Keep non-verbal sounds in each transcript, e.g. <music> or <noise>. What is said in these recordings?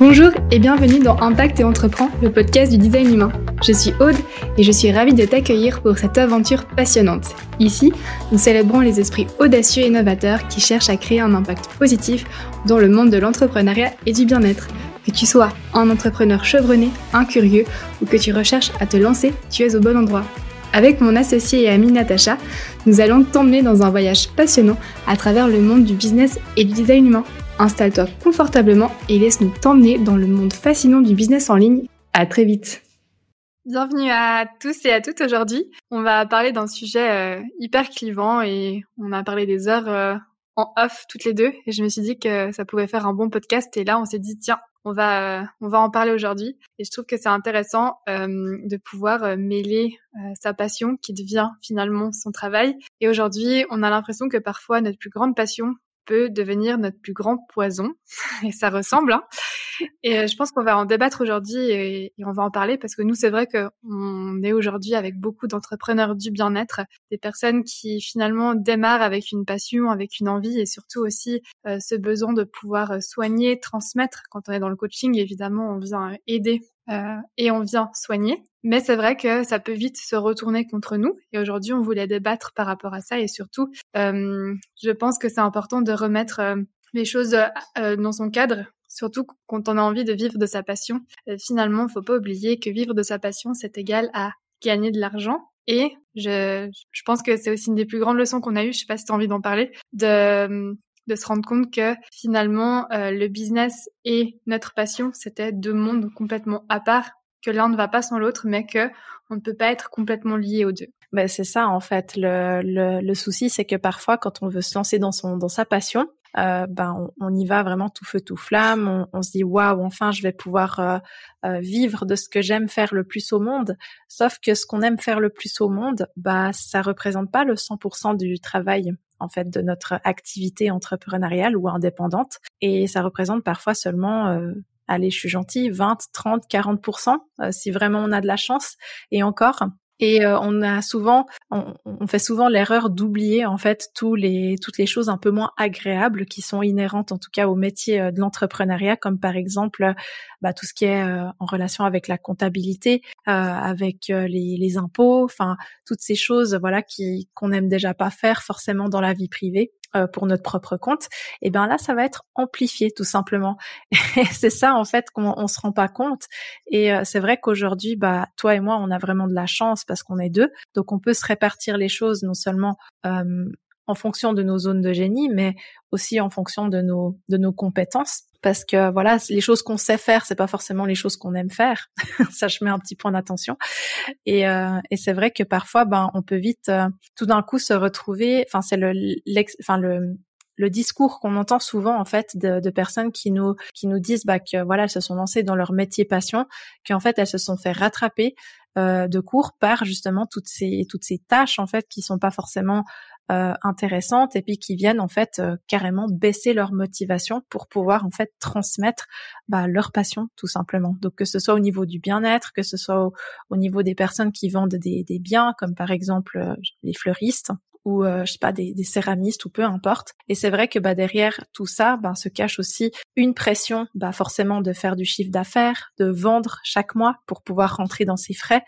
Bonjour et bienvenue dans Impact et Entreprend, le podcast du design humain. Je suis Aude et je suis ravie de t'accueillir pour cette aventure passionnante. Ici, nous célébrons les esprits audacieux et innovateurs qui cherchent à créer un impact positif dans le monde de l'entrepreneuriat et du bien-être. Que tu sois un entrepreneur chevronné, un curieux ou que tu recherches à te lancer, tu es au bon endroit. Avec mon associé et amie Natacha, nous allons t'emmener dans un voyage passionnant à travers le monde du business et du design humain. Installe-toi confortablement et laisse-nous t'emmener dans le monde fascinant du business en ligne. À très vite. Bienvenue à tous et à toutes aujourd'hui. On va parler d'un sujet euh, hyper clivant et on a parlé des heures euh, en off toutes les deux et je me suis dit que ça pouvait faire un bon podcast et là on s'est dit tiens on va euh, on va en parler aujourd'hui et je trouve que c'est intéressant de pouvoir mêler sa passion qui devient finalement son travail et aujourd'hui on a l'impression que parfois notre plus grande passion peut devenir notre plus grand poison. <laughs> Et ça ressemble. Hein. Et euh, je pense qu'on va en débattre aujourd'hui et, on va en parler parce que nous, c'est vrai qu'on est aujourd'hui avec beaucoup d'entrepreneurs du bien-être, des personnes qui finalement démarrent avec une passion, avec une envie et surtout aussi euh, ce besoin de pouvoir euh, soigner, transmettre. Quand on est dans le coaching, évidemment, on vient aider euh, et on vient soigner. Mais c'est vrai que ça peut vite se retourner contre nous. Et aujourd'hui, on voulait débattre par rapport à ça. Et surtout, euh, je pense que c'est important de remettre euh, les choses dans son cadre. Surtout quand on a envie de vivre de sa passion. finalement, faut pas oublier que vivre de sa passion, c'est égal à gagner de l'argent. Et je, je pense que c'est aussi une des plus grandes leçons qu'on a eues, je sais pas si tu as envie d'en parler, de se rendre compte que finalement euh, le business et notre passion c'était deux mondes complètement à part que l'un ne va pas sans l'autre mais que on ne peut pas être complètement lié aux deux. Ben c'est ça en fait le, le, le souci c'est que parfois quand on veut se lancer dans son dans sa passion euh, ben on, y va vraiment tout feu tout flamme. On, on se dit waouh, enfin je vais pouvoir euh, euh, vivre de ce que j'aime faire le plus au monde. Sauf que ce qu'on aime faire le plus au monde, bah ça représente pas le 100% du travail en fait de notre activité entrepreneuriale ou indépendante. Et ça représente parfois seulement euh, allez, je suis gentil, 20, 30, 40% si vraiment on a de la chance. Et encore et euh, on a souvent, on, on fait souvent l'erreur d'oublier en fait tous les, toutes les choses un peu moins agréables qui sont inhérentes en tout cas au métier euh, de l'entrepreneuriat, comme par exemple bah, tout ce qui est euh, en relation avec la comptabilité, avec les, les, impôts, enfin toutes ces choses voilà qui qu'on aime déjà pas faire forcément dans la vie privée. Euh, pour notre propre compte, et eh ben là ça va être amplifié tout simplement. <laughs> Et c'est ça en fait qu'on on se rend pas compte. Et euh, c'est vrai qu'aujourd'hui, bah toi et moi, on a vraiment de la chance parce qu'on est deux, donc on peut se répartir les choses non seulement euh, en fonction de nos zones de génie, mais aussi en fonction de nos de nos compétences. Parce que voilà, les choses qu'on sait faire, c'est pas forcément les choses qu'on aime faire. <laughs> ça, je mets un petit point d'attention. Et, euh, et c'est vrai que parfois, ben, on peut vite, euh, tout d'un coup, se retrouver. Enfin, c'est le, enfin le le discours qu'on entend souvent en fait de, de, personnes qui nous qui nous disent bah, que voilà elles se sont lancées dans leur métier passion qu'en fait elles se sont fait rattraper euh, de cours par justement toutes ces toutes ces tâches en fait qui sont pas forcément euh, intéressantes et puis qui viennent en fait euh, carrément baisser leur motivation pour pouvoir en fait transmettre bah, leur passion tout simplement. Donc que ce soit au niveau du bien-être, que ce soit au, niveau des personnes qui vendent des, biens comme par exemple euh, les fleuristes ou je sais pas des, des, céramistes ou peu importe. Et c'est vrai que bah derrière tout ça, bah, se cache aussi une pression, bah forcément de faire du chiffre d'affaires, de vendre chaque mois pour pouvoir rentrer dans ses frais.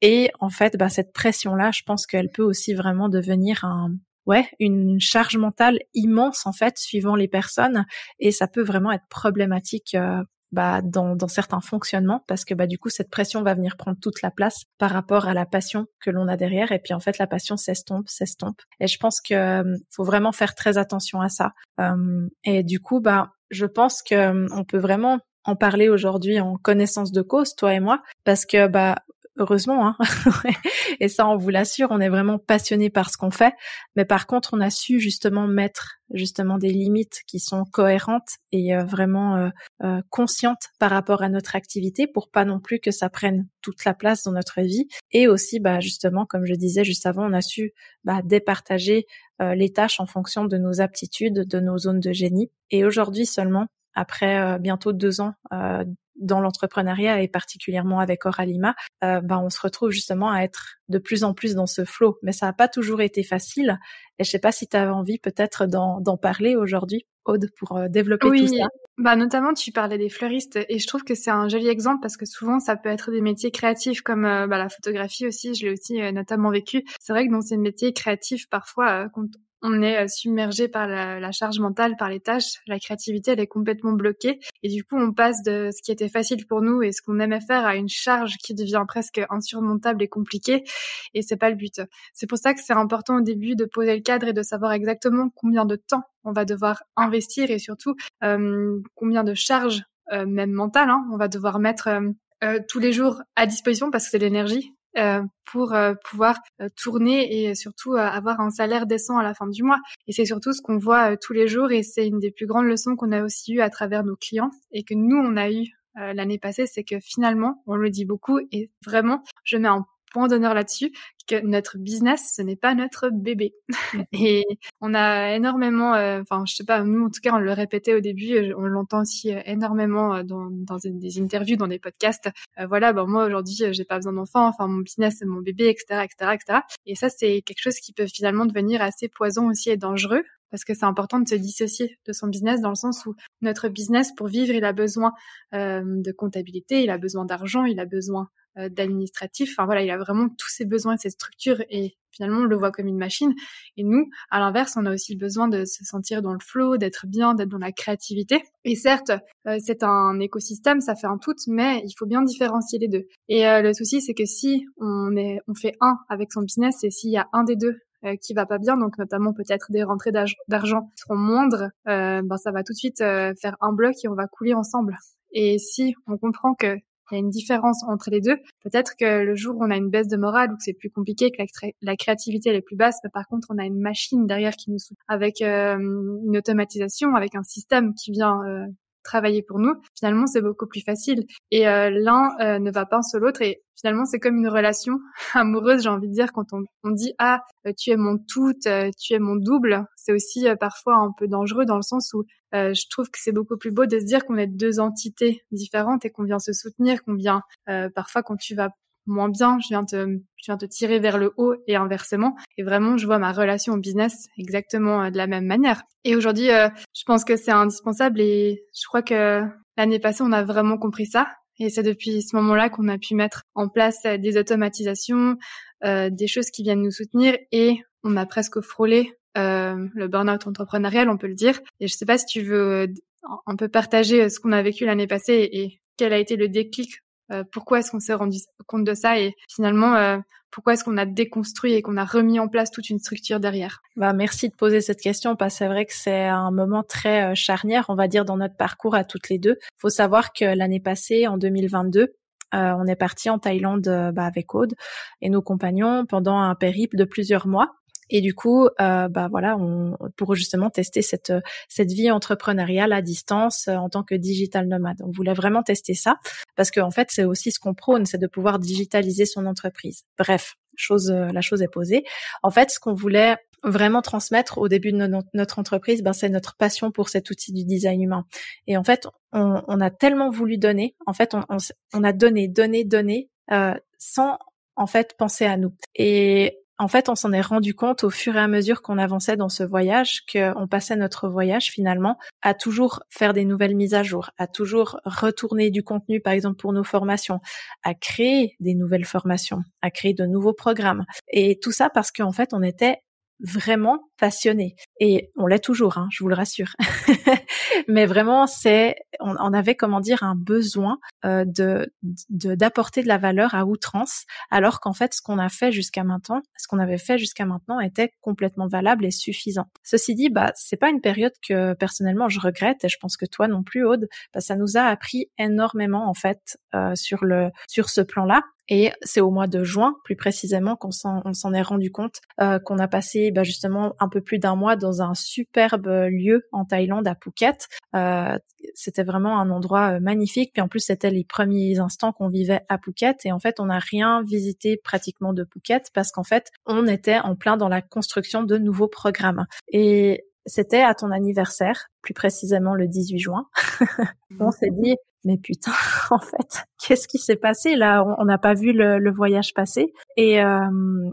Et en fait, bah, cette pression-là, je pense qu'elle peut aussi vraiment devenir un, ouais, une charge mentale immense en fait, suivant les personnes, et ça peut vraiment être problématique. Euh, bah, dans, dans, certains fonctionnements parce que bah du coup cette pression va venir prendre toute la place par rapport à la passion que l'on a derrière. Et puis en fait la passion s'estompe s'estompe. Et je pense que euh, faut vraiment faire très attention à ça. Euh, et du coup bah je pense que on peut vraiment en parler aujourd'hui en connaissance de cause, toi et moi, parce que bah heureusement, hein. <laughs> Et ça on vous l'assure, on est vraiment passionné par ce qu'on fait, mais par contre on a su justement mettre justement des limites qui sont cohérentes et euh, vraiment euh, euh, conscientes par rapport à notre activité pour pas non plus que ça prenne toute la place dans notre vie. Et aussi bah justement comme je disais juste avant on a su bah, départager les tâches en fonction de nos aptitudes, de nos zones de génie. Et aujourd'hui seulement après bientôt deux ans dans l'entrepreneuriat et particulièrement avec Oralima, euh, ben on se retrouve justement à être de plus en plus dans ce flot. Mais ça n'a pas toujours été facile. Et je sais pas si tu avais envie peut-être d'en parler aujourd'hui, Aude, pour euh, développer tout ça. Bah notamment tu parlais des fleuristes et je trouve que c'est un joli exemple parce que souvent ça peut être des métiers créatifs comme euh, bah, la photographie aussi, je l'ai aussi euh, notamment vécu. C'est vrai que dans ces métiers créatifs parfois quand on est euh, submergé par la, charge mentale, par les tâches, la créativité elle est complètement bloquée. Et du coup on passe de ce qui était facile pour nous et ce qu'on aimait faire à une charge qui devient presque insurmontable et compliquée. Et c'est pas le but. C'est pour ça que c'est important au début de poser le cadre et de savoir exactement combien de temps on va devoir investir et surtout euh, combien de charges euh, même mentales hein, on va devoir mettre tous les jours à disposition parce que c'est l'énergie. euh, pour euh, pouvoir euh, tourner et surtout avoir un salaire décent à la fin du mois. Et c'est surtout ce qu'on voit tous les jours et c'est une des plus grandes leçons qu'on a aussi eues à travers nos clients et que nous, on a eu l'année passée, c'est que finalement, on le dit beaucoup et vraiment, je mets un point d'honneur là-dessus que notre business, ce n'est pas notre bébé. <laughs> et on a énormément, euh, enfin, je sais pas, nous en tout cas, on le répétait au début, euh, on l'entend aussi euh, énormément dans, dans des interviews, dans des podcasts. voilà, bon, moi aujourd'hui, j'ai pas besoin d'enfants, enfin, mon business, c'est mon bébé, etc., etc., etc. Et ça, c'est quelque chose qui peut finalement devenir assez poison aussi et dangereux parce que c'est important de se dissocier de son business dans le sens où notre business, pour vivre, il a besoin euh, de comptabilité, il a besoin d'argent, il a besoin d'administratif. Enfin voilà, il a vraiment tous ses besoins, ses structures et finalement on le voit comme une machine. Et nous, à l'inverse, on a aussi besoin de se sentir dans le flow, d'être bien, d'être dans la créativité. Et certes, euh, c'est un écosystème, ça fait un tout, mais il faut bien différencier les deux. Et euh, le souci, c'est que si on est, on fait un avec son business et s'il y a un des deux qui va pas bien, donc notamment peut-être des rentrées d'argent seront moindres, ben ça va tout de suite faire un bloc et on va couler ensemble. Et si on comprend que il y a une différence entre les deux. Peut-être que le jour où on a une baisse de morale ou que c'est plus compliqué, que la, créativité elle est plus basse, mais par contre on a une machine derrière qui nous soutient avec euh, une automatisation, avec un système qui vient euh, travailler pour nous, finalement c'est beaucoup plus facile. Et euh, l'un euh, ne va pas sans l'autre et finalement c'est comme une relation <laughs> amoureuse, j'ai envie de dire, quand on, on dit ah euh, tu es mon tout, tu es mon double, c'est aussi parfois un peu dangereux dans le sens où je trouve que c'est beaucoup plus beau de se dire qu'on est deux entités différentes et qu'on vient se soutenir, qu'on vient parfois quand tu vas moins bien, je viens te, je viens te tirer vers le haut et inversement. Et vraiment, je vois ma relation au business exactement euh, de la même manière. Et aujourd'hui, euh, je pense que c'est indispensable et je crois que l'année passée, on a vraiment compris ça. Et c'est depuis ce moment-là qu'on a pu mettre en place euh, des automatisations, des choses qui viennent nous soutenir et on a presque frôlé le burn-out entrepreneurial, on peut le dire. Et je sais pas si tu veux un peu partager ce qu'on a vécu l'année passée et quel a été le déclic euh, pourquoi est-ce qu'on s'est rendu compte de ça et finalement euh, pourquoi est-ce qu'on a déconstruit et qu'on a remis en place toute une structure derrière? Bah merci de poser cette question parce que c'est vrai que c'est un moment très euh, charnière, on va dire dans notre parcours à toutes les deux. Faut savoir que l'année passée, en 2022, on est parti en Thaïlande bah, avec Aude et nos compagnons pendant un périple de plusieurs mois. Et du coup, euh, bah voilà, on, pour justement tester cette cette vie entrepreneuriale à distance euh, en tant que digital nomade. On voulait vraiment tester ça parce qu'en en fait, c'est aussi ce qu'on prône, c'est de pouvoir digitaliser son entreprise. Bref, chose euh, la chose est posée. En fait, ce qu'on voulait vraiment transmettre au début de notre entreprise, ben c'est notre passion pour cet outil du design humain. Et en fait, on, on a tellement voulu donner. En fait, on, on, a donné, donné, donné, euh, sans en fait penser à nous. Et en fait, on s'en est rendu compte au fur et à mesure qu'on avançait dans ce voyage, qu'on passait notre voyage finalement à toujours faire des nouvelles mises à jour, à toujours retourner du contenu, par exemple pour nos formations, à créer des nouvelles formations, à créer de nouveaux programmes. Et tout ça parce qu'en fait, on était vraiment passionné et on l'est toujours, hein, je vous le rassure. <laughs> Mais vraiment, c'est on, avait comment dire un besoin euh, de d'apporter de, la valeur à outrance, alors qu'en fait, ce qu'on a fait jusqu'à maintenant, ce qu'on avait fait jusqu'à maintenant, était complètement valable et suffisant. Ceci dit, bah c'est pas une période que personnellement je regrette et je pense que toi non plus, Aude. Bah, ça nous a appris énormément en fait euh, sur le sur ce plan-là. Et c'est au mois de juin, plus précisément, qu'on s'en est rendu compte euh, qu'on a passé bah, justement un peu plus d'un mois dans un superbe lieu en Thaïlande à Phuket. Euh, c'était vraiment un endroit euh, magnifique. Puis en plus, c'était les premiers instants qu'on vivait à Phuket. Et en fait, on n'a rien visité pratiquement de Phuket parce qu'en fait, on était en plein dans la construction de nouveaux programmes. Et c'était à ton anniversaire, plus précisément le 18 juin. <laughs> on s'est dit, mais putain, <laughs> en fait, qu'est-ce qui s'est passé là? On n'a pas vu le, voyage passer. Et euh,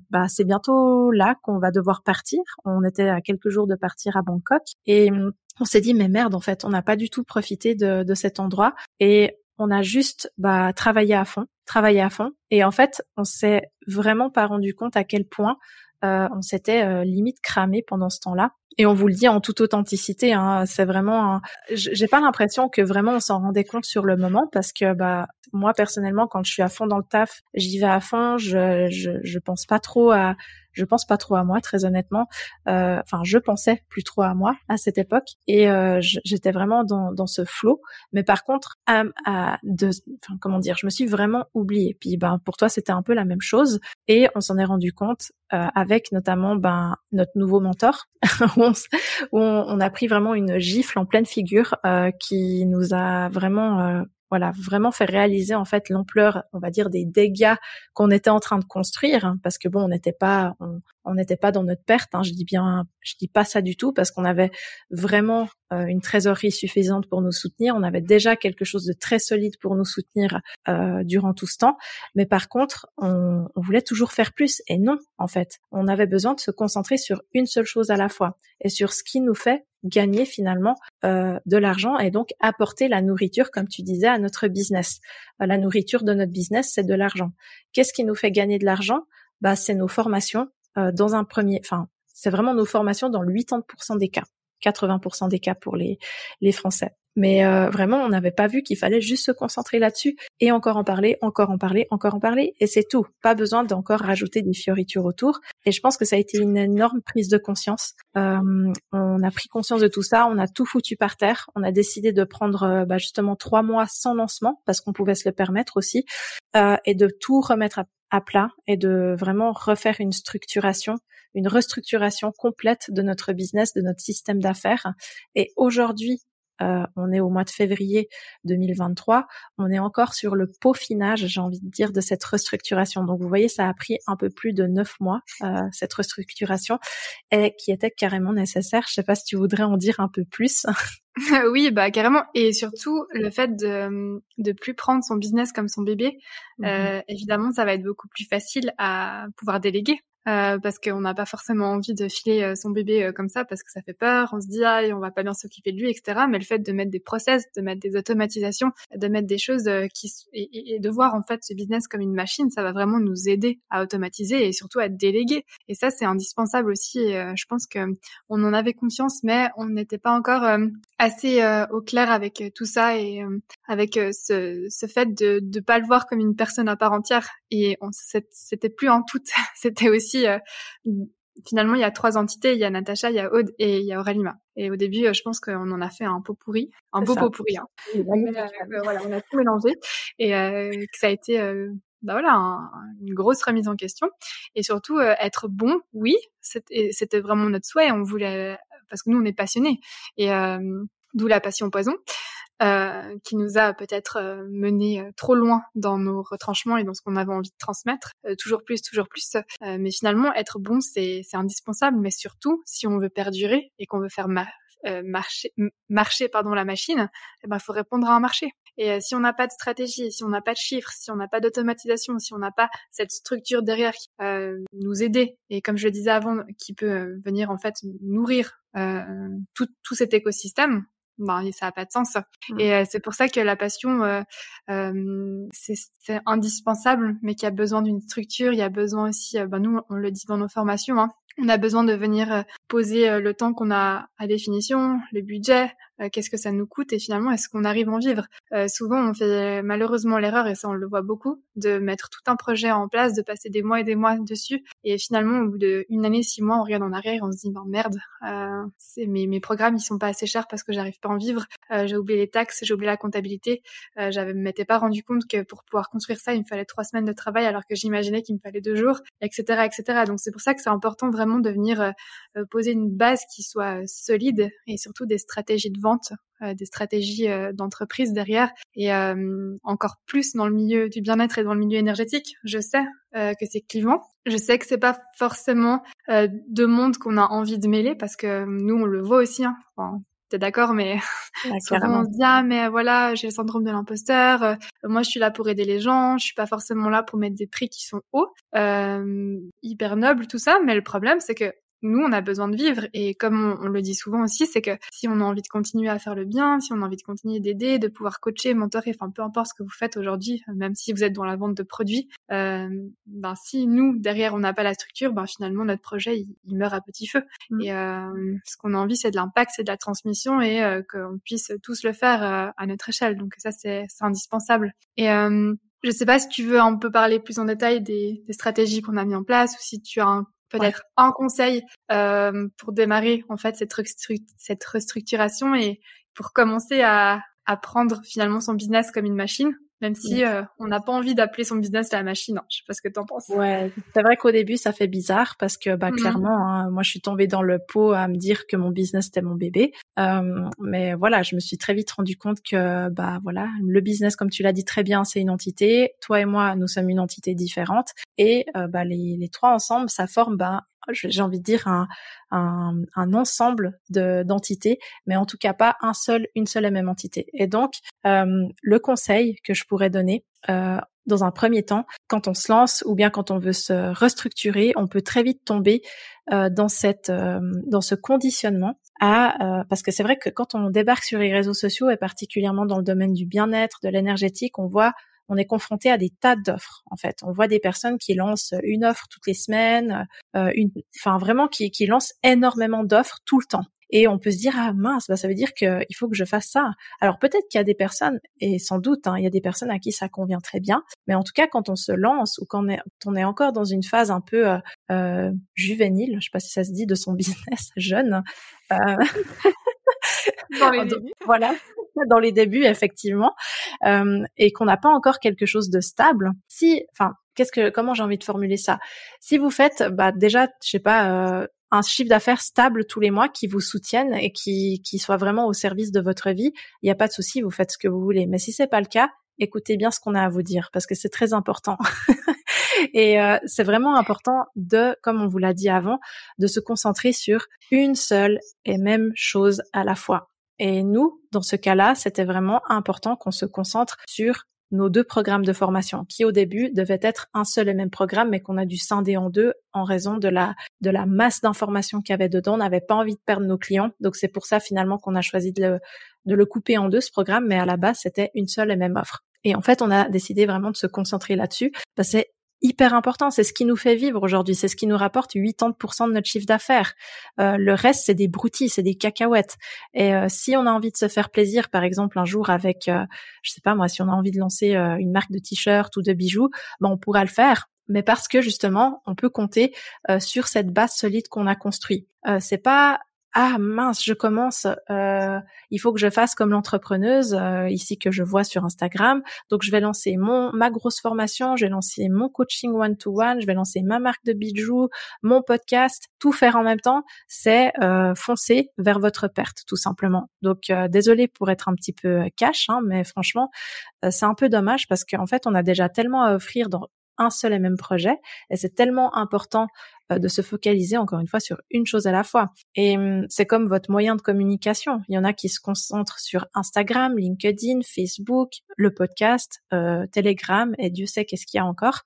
bah c'est bientôt là qu'on va devoir partir. On était à quelques jours de partir à Bangkok. Et on s'est dit mais merde en fait, on n'a pas du tout profité de, de cet endroit. Et on a juste bah, travaillé à fond, travaillé à fond. Et en fait on s'est vraiment pas rendu compte à quel point euh, on s'était euh, limite cramé pendant ce temps-là. Et on vous le dit en toute authenticité, hein, c'est vraiment. J'ai pas l'impression que vraiment on s'en rendait compte sur le moment parce que bah moi personnellement quand je suis à fond dans le taf, j'y vais à fond. Je, je je pense pas trop à je pense pas trop à moi, très honnêtement. Euh, enfin, je pensais plus trop à moi à cette époque et euh, j'étais vraiment dans, dans ce flot. Mais par contre, à, à de, enfin, comment dire, je me suis vraiment oubliée. Puis, ben, pour toi, c'était un peu la même chose et on s'en est rendu compte euh, avec notamment ben notre nouveau mentor <laughs> où, on, on, a pris vraiment une gifle en pleine figure euh, qui nous a vraiment euh, voilà, vraiment faire réaliser en fait l'ampleur, on va dire, des dégâts qu'on était en train de construire, hein, parce que bon, on n'était pas, on n'était pas dans notre perte. Hein, je dis bien, je dis pas ça du tout, parce qu'on avait vraiment euh, une trésorerie suffisante pour nous soutenir. On avait déjà quelque chose de très solide pour nous soutenir euh, durant tout ce temps. Mais par contre, on, on voulait toujours faire plus. Et non, en fait, on avait besoin de se concentrer sur une seule chose à la fois et sur ce qui nous fait gagner finalement euh, de l'argent et donc apporter la nourriture, comme tu disais, à notre business. Euh, la nourriture de notre business, c'est de l'argent. Qu'est-ce qui nous fait gagner de l'argent? Bah, c'est nos formations euh, dans un premier. Enfin, c'est vraiment nos formations dans le 80% des cas. 80% des cas pour les, les Français. Mais euh, vraiment, on n'avait pas vu qu'il fallait juste se concentrer là-dessus et encore en parler, encore en parler, encore en parler, et c'est tout. Pas besoin d'encore rajouter des fioritures autour. Et je pense que ça a été une énorme prise de conscience. Euh, on a pris conscience de tout ça, on a tout foutu par terre. On a décidé de prendre euh, bah, justement trois mois sans lancement parce qu'on pouvait se le permettre aussi, euh, et de tout remettre à, à plat et de vraiment refaire une structuration une restructuration complète de notre business, de notre système d'affaires. Et aujourd'hui, euh, on est au mois de février 2023, on est encore sur le peaufinage, j'ai envie de dire, de cette restructuration. Donc vous voyez, ça a pris un peu plus de neuf mois euh, cette restructuration et qui était carrément nécessaire. Je sais pas si tu voudrais en dire un peu plus. <laughs> oui, bah carrément. Et surtout le fait de de plus prendre son business comme son bébé. Mmh euh, évidemment, ça va être beaucoup plus facile à pouvoir déléguer. Euh, parce qu'on n'a pas forcément envie de filer euh, son bébé euh, comme ça parce que ça fait peur, on se dit ah on va pas bien s'occuper de lui, etc. Mais le fait de mettre des process, de mettre des automatisations, de mettre des choses qui et, et, de voir en fait ce business comme une machine, ça va vraiment nous aider à automatiser et surtout à déléguer. Et ça c'est indispensable aussi. Et, je pense que on en avait conscience, mais on n'était pas encore assez au clair avec tout ça et avec ce, ce fait de ne pas le voir comme une personne à part entière. Et c'était plus en tout, <laughs> c'était aussi euh, finalement, il y a trois entités. Il y a Natacha, il y a Aude et il y a Aurélima. Et au début, euh, je pense qu'on en a fait un pot pourri, un beau pot pourri. Hein. Euh, voilà, on a tout mélangé et que ça a été bah voilà, une grosse remise en question. Et surtout, être bon, oui, c'était vraiment notre souhait. On voulait, parce que nous, on est passionnés. Et d'où la passion poison. Euh, qui nous a peut-être euh, mené euh, trop loin dans nos retranchements et dans ce qu'on avait envie de transmettre, toujours plus, toujours plus. mais finalement, être bon, c'est indispensable, mais surtout, si on veut perdurer et qu'on veut faire marcher, marcher pardon, la machine, il eh ben, faut répondre à un marché. Et si on n'a pas de stratégie, si on n'a pas de chiffres, si on n'a pas d'automatisation, si on n'a pas cette structure derrière qui euh, nous aider, et comme je le disais avant, qui peut venir en fait nourrir euh, tout, tout cet écosystème, ben, ça n'a pas de sens. Mmh. Et euh, c'est pour ça que la passion, euh, euh, c'est indispensable, mais qu'il y a besoin d'une structure. Il y a besoin aussi, ben, nous, on le dit dans nos formations, hein, on a besoin de venir poser le temps qu'on a à définition, le budget, euh, qu'est-ce que ça nous coûte et finalement est-ce qu'on arrive à en vivre? Euh, souvent on fait malheureusement l'erreur et ça on le voit beaucoup de mettre tout un projet en place, de passer des mois et des mois dessus et finalement au bout d'une année, six mois, on regarde en arrière et on se dit ben merde, euh, mes, mes programmes ils sont pas assez chers parce que j'arrive pas à en vivre, euh, j'ai oublié les taxes, j'ai oublié la comptabilité, euh, j'avais m'étais pas rendu compte que pour pouvoir construire ça il me fallait trois semaines de travail alors que j'imaginais qu'il me fallait deux jours, etc. etc. Donc c'est pour ça que c'est important de venir poser une base qui soit solide et surtout des stratégies de vente, euh, des stratégies euh, d'entreprise derrière et euh, encore plus dans le milieu du bien-être et dans le milieu énergétique. Je sais que c'est clivant. Je sais que c'est pas forcément deux mondes qu'on a envie de mêler parce que nous on le voit aussi. Hein. T'es d'accord, mais souvent <laughs> on se dit ah mais voilà, j'ai le syndrome de l'imposteur. Euh, moi, je suis là pour aider les gens. Je suis pas forcément là pour mettre des prix qui sont hauts, euh, hyper nobles, tout ça. Mais le problème, c'est que nous, on a besoin de vivre. Et comme on, le dit souvent aussi, c'est que si on a envie de continuer à faire le bien, si on a envie de continuer d'aider, de pouvoir coacher, mentorer, enfin peu importe ce que vous faites aujourd'hui, même si vous êtes dans la vente de produits, euh, ben si nous derrière on n'a pas la structure, ben finalement notre projet il, meurt à petit feu. Mm. Et euh, ce qu'on a envie, c'est de l'impact, c'est de la transmission et euh, qu'on puisse tous le faire euh, à notre échelle. Donc ça c'est indispensable. Et je sais pas si tu veux un peu parler plus en détail des, des stratégies qu'on a mis en place ou si tu as un peut-être un conseil euh, pour démarrer en fait cette, cette restructuration et pour commencer à, à prendre finalement son business comme une machine? Même si euh, on n'a pas envie d'appeler son business la machine. Hein. Je sais pas ce que t'en penses. Ouais, c'est vrai qu'au début ça fait bizarre parce que bah mmh clairement, hein, moi je suis tombée dans le pot à me dire que mon business c'était mon bébé. Euh, mais voilà, je me suis très vite rendu compte que bah voilà, le business comme tu l'as dit très bien, c'est une entité. Toi et moi, nous sommes une entité différente et euh, bah les, les trois ensemble, ça forme bah j'ai envie de dire un, un, un ensemble de d'entités, mais en tout cas pas un seul, une seule et même entité. Et donc, euh, le conseil que je pourrais donner euh, dans un premier temps, quand on se lance ou bien quand on veut se restructurer, on peut très vite tomber euh, dans cette euh, dans ce conditionnement à euh, parce que c'est vrai que quand on débarque sur les réseaux sociaux et particulièrement dans le domaine du bien-être, de l'énergétique, on voit on est confronté à des tas d'offres. En fait, on voit des personnes qui lancent une offre toutes les semaines, euh, une, enfin vraiment qui, qui lancent énormément d'offres tout le temps. Et on peut se dire ah mince, bah, ça veut dire qu'il faut que je fasse ça. Alors peut-être qu'il y a des personnes et sans doute hein, il y a des personnes à qui ça convient très bien, mais en tout cas quand on se lance ou quand on est, encore dans une phase un peu euh, euh juvénile, je sais pas si ça se dit de son <laughs> business jeune. Euh... dans les débuts. Dans les débuts effectivement, euh, et qu'on n'a pas encore quelque chose de stable. Si, enfin, qu'est-ce que, comment j'ai envie de formuler ça? Si vous faites, bah déjà, je sais pas. Euh, un chiffre d'affaires stable tous les mois qui vous soutienne et qui, qui soit vraiment au service de votre vie, il n'y a pas de souci, vous faites ce que vous voulez. Mais si c'est pas le cas, écoutez bien ce qu'on a à vous dire parce que c'est très important. <laughs> et euh, c'est vraiment important de, comme on vous l'a dit avant, de se concentrer sur une seule et même chose à la fois. Et nous, dans ce cas-là, c'était vraiment important qu'on se concentre sur nos deux programmes de formation, qui au début devaient être un seul et même programme, mais qu'on a dû scinder en deux en raison de la de la masse d'informations qu'il y avait dedans. On n'avait pas envie de perdre nos clients, donc c'est pour ça finalement qu'on a choisi de le, de le couper en deux ce programme, mais à la base c'était une seule et même offre. Et en fait, on a décidé vraiment de se concentrer là-dessus hyper important. C'est ce qui nous fait vivre aujourd'hui. C'est ce qui nous rapporte 80% de notre chiffre d'affaires. Euh, le reste, c'est des broutilles, c'est des cacahuètes. Et euh, si on a envie de se faire plaisir, par exemple, un jour avec, euh, je sais pas moi, si on a envie de lancer euh, une marque de t-shirt ou de bijoux, ben on pourra le faire. Mais parce que justement, on peut compter sur cette base solide qu'on a construite. c'est pas ah mince, je commence, euh, il faut que je fasse comme l'entrepreneuse euh, ici que je vois sur Instagram. Donc je vais lancer mon ma grosse formation, je vais lancer mon coaching one to one, je vais lancer ma marque de bijoux, mon podcast, tout faire en même temps, c'est euh, foncer vers votre perte tout simplement. Donc euh, désolé pour être un petit peu cash, hein, mais franchement c'est un peu dommage parce qu'en fait on a déjà tellement à offrir dans un seul et même projet. Et c'est tellement important euh, de se focaliser encore une fois sur une chose à la fois. Et hum, c'est comme votre moyen de communication. Il y en a qui se concentrent sur Instagram, LinkedIn, Facebook, le podcast, euh, Telegram et Dieu sait qu'est-ce qu'il y a encore.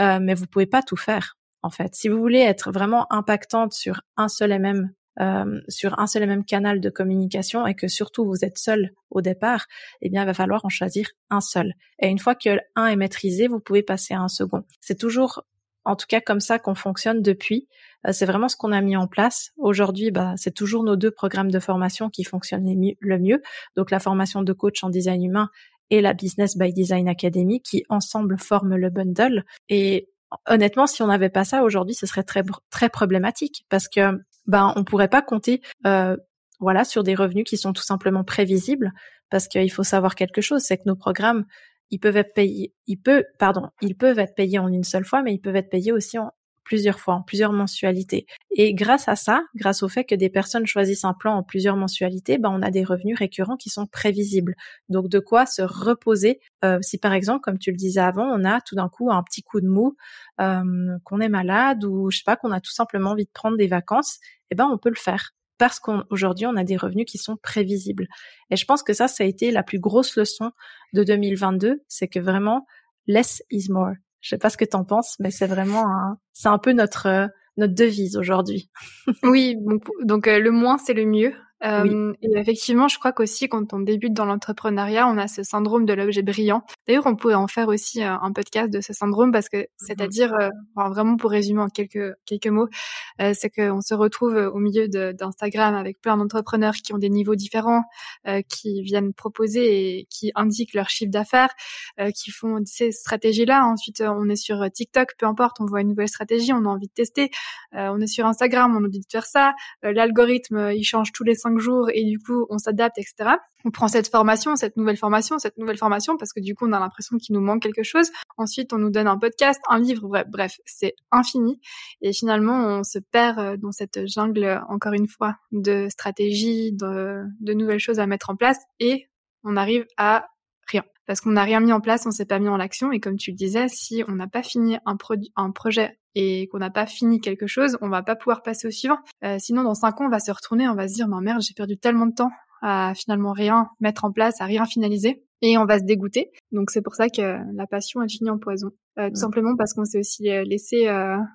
Euh, mais vous pouvez pas tout faire en fait. Si vous voulez être vraiment impactante sur un seul et même euh, sur un seul et même canal de communication et que surtout vous êtes seul au départ, eh bien il va falloir en choisir un seul. Et une fois que un est maîtrisé, vous pouvez passer à un second. C'est toujours en tout cas comme ça qu'on fonctionne depuis. Euh, c'est vraiment ce qu'on a mis en place. Aujourd'hui, bah, c'est toujours nos deux programmes de formation qui fonctionnent le mieux. Donc la formation de coach en design humain et la Business by Design Academy qui ensemble forment le bundle. Et honnêtement, si on n'avait pas ça aujourd'hui, ce serait très très problématique parce que ben on pourrait pas compter euh, voilà sur des revenus qui sont tout simplement prévisibles parce qu'il faut savoir quelque chose, c'est que nos programmes ils peuvent être payés, ils peuvent pardon, ils peuvent être payés en une seule fois, mais ils peuvent être payés aussi en plusieurs fois, en plusieurs mensualités. Et grâce à ça, grâce au fait que des personnes choisissent un plan en plusieurs mensualités, ben on a des revenus récurrents qui sont prévisibles. Donc de quoi se reposer euh, si par exemple, comme tu le disais avant, on a tout d'un coup un petit coup de mou, euh, qu'on est malade ou je sais pas, qu'on a tout simplement envie de prendre des vacances, eh ben on peut le faire. parce qu'aujourd'hui on a des revenus qui sont prévisibles. Et je pense que ça, ça a été la plus grosse leçon de 2022, c'est que vraiment less is more. Je sais pas ce que t'en penses, mais c'est vraiment c'est un peu notre notre devise aujourd'hui. oui, donc, euh, le moins c'est le mieux. Euh, et effectivement, je crois qu'aussi quand on débute dans l'entrepreneuriat, on a ce syndrome de l'objet brillant. D'ailleurs, on pourrait en faire aussi un podcast de ce syndrome parce que, mmh c'est-à-dire, vraiment pour résumer en quelques quelques mots, c'est qu'on se retrouve au milieu d'Instagram avec plein d'entrepreneurs qui ont des niveaux différents, qui viennent proposer et qui indiquent leur chiffre d'affaires, qui font ces stratégies-là. Ensuite, on est sur TikTok, peu importe, on voit une nouvelle stratégie, on a envie de tester. On est sur Instagram, on nous dit de faire ça. L'algorithme, il change tous les jours et du coup, on s'adapte, etc. On prend cette formation, cette nouvelle formation, cette nouvelle formation parce que du coup, on a l'impression qu'il nous manque quelque chose. Ensuite, on nous donne un podcast, un livre, bref, c'est infini. Et finalement, on se perd euh, dans cette jungle, encore une fois, de stratégies, de, nouvelles choses à mettre en place et on arrive à rien parce qu'on n'a rien mis en place, on s'est pas mis en action. Et comme tu le disais, si on n'a pas fini un projet et qu'on n'a pas fini quelque chose, on va pas pouvoir passer au suivant. Euh, sinon, dans cinq ans, on va se retourner, on va se dire, mais merde, j'ai perdu tellement de temps à finalement rien mettre en place, à rien finaliser, et on va se dégoûter. Donc c'est pour ça que la passion elle finit en poison, euh, tout simplement parce qu'on s'est aussi euh, laissé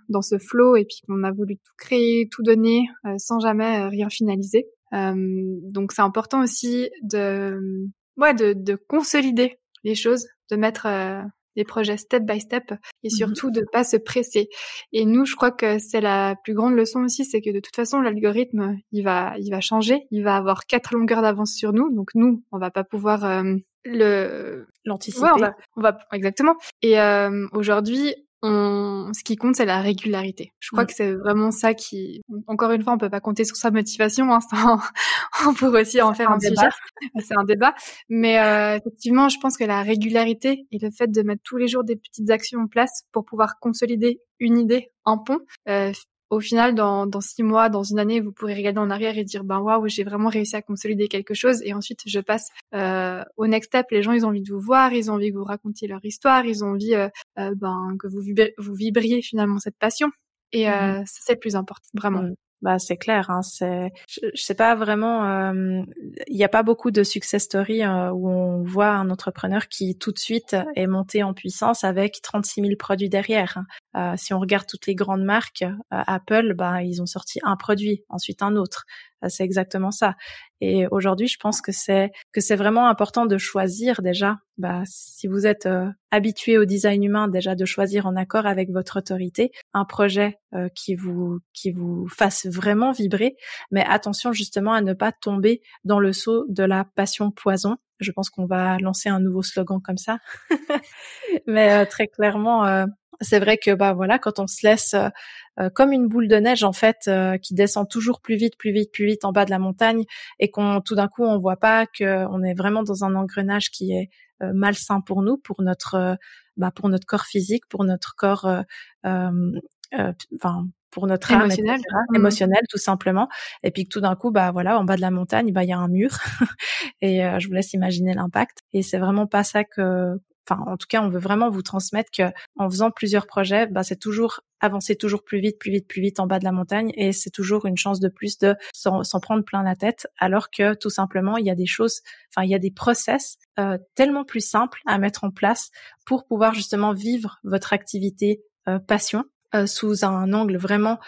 dans ce flot et puis qu'on a voulu tout créer, tout donner sans jamais rien finaliser. donc c'est important aussi de ouais de, de consolider les choses, de mettre euh, des projets step by step et mmh surtout de pas se presser. Et nous, je crois que c'est la plus grande leçon aussi, c'est que de toute façon, l'algorithme, il va, il va changer, il va avoir quatre longueurs d'avance sur nous. Donc nous, on va pas pouvoir euh, le l'anticiper. on, va, exactement. Et euh, aujourd'hui, ce qui compte, c'est la régularité. Je crois mm. que c'est vraiment ça qui, encore une fois, on peut pas compter sur sa motivation. Hein, <laughs> on pourrait aussi en faire un, sujet. C'est un débat. Mais euh, effectivement, je pense que la régularité et le fait de mettre tous les jours des petites actions en place pour pouvoir consolider une idée, un pont, euh, au final, dans, dans six mois, dans une année, vous pourrez regarder en arrière et dire, ben waouh, j'ai vraiment réussi à consolider quelque chose. Et ensuite, je passe euh, au next step. Les gens, ils ont envie de vous voir, ils ont envie que vous racontiez leur histoire, ils ont envie euh, euh, ben, que vous, vous vibriez finalement cette passion. Et euh, mmh ça, c'est le plus important, vraiment. Mmh. Bah c'est clair, hein, c'est je, sais pas vraiment il n'y a pas beaucoup de success stories où on voit un entrepreneur qui tout de suite est monté en puissance avec 36 000 produits derrière. Hein. Euh, si on regarde toutes les grandes marques, euh, Apple, bah, ils ont sorti un produit, ensuite un autre. Euh, c'est exactement ça. Et aujourd'hui, je pense que c'est que c'est vraiment important de choisir déjà. Bah, si vous êtes habitué au design humain, déjà de choisir en accord avec votre autorité un projet qui vous qui vous fasse vraiment vibrer. Mais attention justement à ne pas tomber dans le saut de la passion poison. Je pense qu'on va lancer un nouveau slogan comme ça. <laughs> Mais très clairement, c'est vrai que bah voilà, quand on se laisse euh, euh, comme une boule de neige en fait euh, qui descend toujours plus vite, plus vite, plus vite en bas de la montagne et qu'on tout d'un coup on voit pas qu'on est vraiment dans un engrenage qui est malsain pour nous, pour notre bah, pour notre corps physique, pour notre corps enfin pour notre âme émotionnel, mmh. émotionnel tout simplement. Et puis que tout d'un coup bah voilà en bas de la montagne bah il y a un mur. <laughs> Et je vous laisse imaginer l'impact. Et c'est vraiment pas ça que en tout cas on veut vraiment vous transmettre que en faisant plusieurs projets bah c'est toujours avancer toujours plus vite plus vite plus vite en bas de la montagne et c'est toujours une chance de plus de s'en prendre plein la tête. Alors que tout simplement il y a des choses enfin il y a des process euh, tellement plus simples à mettre en place pour pouvoir justement vivre votre activité euh, passion euh, sous un angle vraiment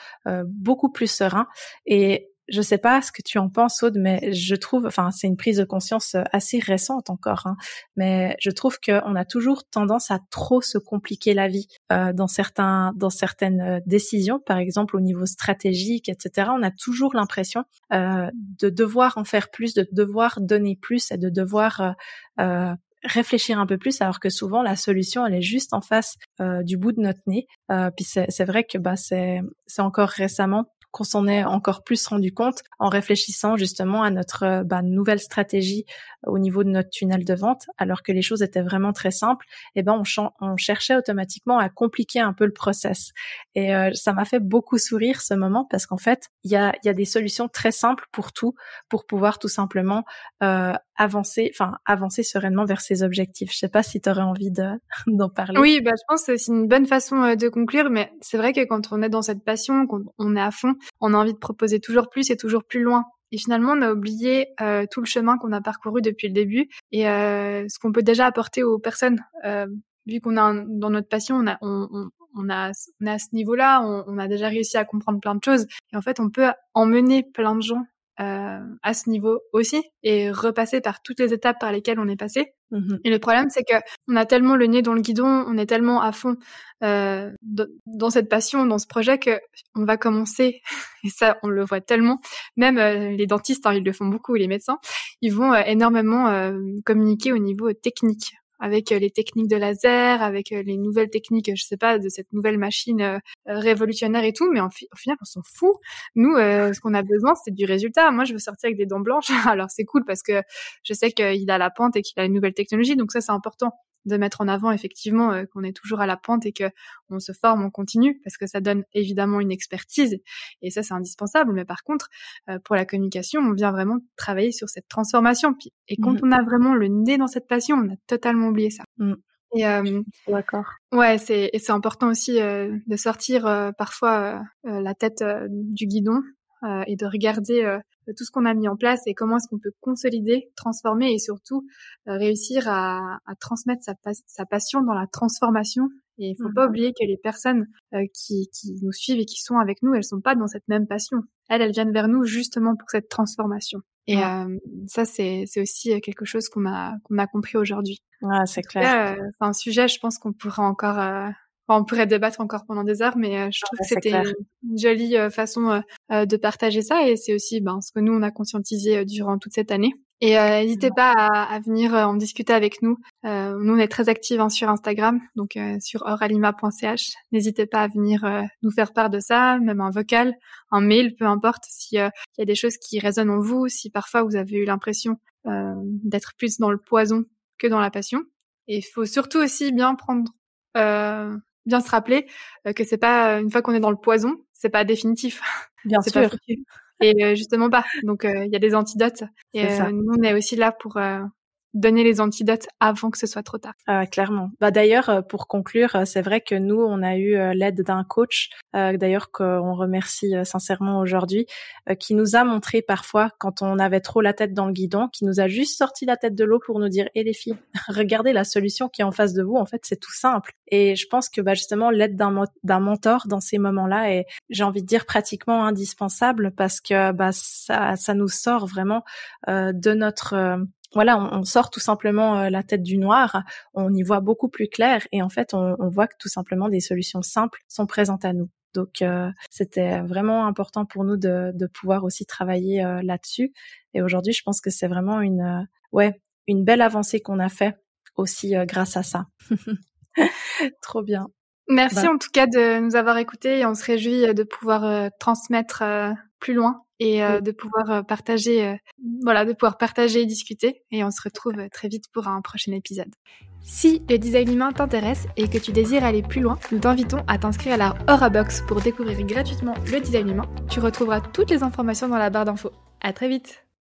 beaucoup plus serein. Et je sais pas ce que tu en penses, Aude, mais je trouve, enfin, c'est une prise de conscience euh, assez récente encore, hein, mais je trouve qu'on a toujours tendance à trop se compliquer la vie euh, dans certains, dans certaines euh, décisions, par exemple au niveau stratégique, etc. On a toujours l'impression euh, de devoir en faire plus, de devoir donner plus et de devoir euh, réfléchir un peu plus alors que souvent la solution elle est juste en face euh, du bout de notre nez euh, puis c'est vrai que bah c'est c'est encore récemment qu'on s'en est encore plus rendu compte en réfléchissant justement à notre euh, bah, nouvelle stratégie au niveau de notre tunnel de vente, alors que les choses étaient vraiment très simples. Et eh ben on, on cherchait automatiquement à compliquer un peu le process. Et euh, ça m'a fait beaucoup sourire ce moment parce qu'en fait il y a, y a des solutions très simples pour tout, pour pouvoir tout simplement euh, avancer, enfin avancer sereinement vers ses objectifs. Je sais pas si tu aurais envie <laughs> d'en parler. Oui, bah, je pense que c'est une bonne façon euh, de conclure, mais c'est vrai que quand on est dans cette passion, quand on est à fond, on a envie de proposer toujours plus et toujours plus loin. Et finalement, on a oublié euh, tout le chemin qu'on a parcouru depuis le début et euh, ce qu'on peut déjà apporter aux personnes. Euh, vu qu'on a dans notre passion, on a, on, on, a, on a à ce niveau-là, on, a déjà réussi à comprendre plein de choses. Et en fait, on peut emmener plein de gens euh, à ce niveau aussi et repasser par toutes les étapes par lesquelles on est passé. Mmh et le problème, c'est que on a tellement le nez dans le guidon, on est tellement à fond euh, dans cette passion, dans ce projet que on va commencer. <laughs> Et ça, on le voit tellement. Même euh, les dentistes, hein, ils le font beaucoup, les médecins, ils vont euh, énormément euh, communiquer au niveau technique avec euh, les techniques de laser, avec euh, les nouvelles techniques, je sais pas, de cette nouvelle machine euh, révolutionnaire et tout, mais au final, on s'en fout. Nous, ce qu'on a besoin, c'est du résultat. Moi, je veux sortir avec des dents blanches. <laughs> Alors, c'est cool parce que je sais qu'il a la pente et qu'il a une nouvelle technologie, donc ça, c'est important de mettre en avant effectivement euh, qu'on est toujours à la pointe et que on se forme, on continue, parce que ça donne évidemment une expertise et ça c'est indispensable. Mais par contre, euh, pour la communication, on vient vraiment travailler sur cette transformation. Et quand mmh. on a vraiment le nez dans cette passion, on a totalement oublié ça. Mmh. Et euh, d'accord. Ouais, c'est et c'est important aussi euh, de sortir euh, parfois la tête du guidon et de regarder tout ce qu'on a mis en place et comment est-ce qu'on peut consolider, transformer et surtout euh, réussir à, à transmettre sa, sa, passion dans la transformation. Et il faut pas mhm. oublier que les personnes euh, qui, qui, nous suivent et qui sont avec nous, elles sont pas dans cette même passion. Elles, elles viennent vers nous justement pour cette transformation. Et euh, ça, c'est, c'est aussi quelque chose qu'on a qu'on a compris aujourd'hui. Ouais, c'est clair. c'est un sujet, je pense qu'on pourra encore on pourrait débattre encore pendant des heures, mais euh, je trouve que c'était une jolie euh, façon euh, de partager ça et c'est aussi ben, ce que nous on a conscientisé durant toute cette année. Et n'hésitez pas à, venir en discuter avec nous. nous on est très actifs hein, sur Instagram, donc sur oralima.ch. N'hésitez pas à venir nous faire part de ça, même un vocal, un mail, peu importe. S'il y a des choses qui résonnent en vous, si parfois vous avez eu l'impression d'être plus dans le poison que dans la passion. Et il faut surtout aussi bien prendre euh, bien se rappeler euh, que c'est pas une fois qu'on est dans le poison, c'est pas définitif. <laughs> Bien sûr. et euh, justement pas. Donc il y a des antidotes. Et nous on est aussi là pour donner les antidotes avant que ce soit trop tard. Ah, clairement. Bah d'ailleurs, euh, pour conclure, euh, c'est vrai que nous, on a eu euh, l'aide d'un coach, d'ailleurs qu'on remercie sincèrement aujourd'hui, qui nous a montré parfois quand on avait trop la tête dans le guidon, qui nous a juste sorti la tête de l'eau pour nous dire "Eh les filles, <laughs> regardez la solution qui est en face de vous. En fait, c'est tout simple." Et je pense que bah justement l'aide d'un mentor dans ces moments-là est, j'ai envie de dire pratiquement indispensable parce que bah ça ça nous sort vraiment de notre voilà, on, sort tout simplement euh, la tête du noir, on y voit beaucoup plus clair et en fait, on, voit que tout simplement des solutions simples sont présentes à nous. Donc, euh, c'était vraiment important pour nous de, pouvoir aussi travailler euh, là-dessus. Et aujourd'hui, je pense que c'est vraiment une, ouais, une belle avancée qu'on a fait aussi grâce à ça. <laughs> Trop bien. Merci bah en tout cas de nous avoir écoutés et on se réjouit de pouvoir transmettre plus loin et euh, de pouvoir euh, partager, euh, voilà, de pouvoir partager et discuter. Et on se retrouve très vite pour un prochain épisode. Si le design humain t'intéresse et que tu désires aller plus loin, nous t'invitons à t'inscrire à la Aura Box pour découvrir gratuitement le design humain. Tu retrouveras toutes les informations dans la barre d'infos. À très vite.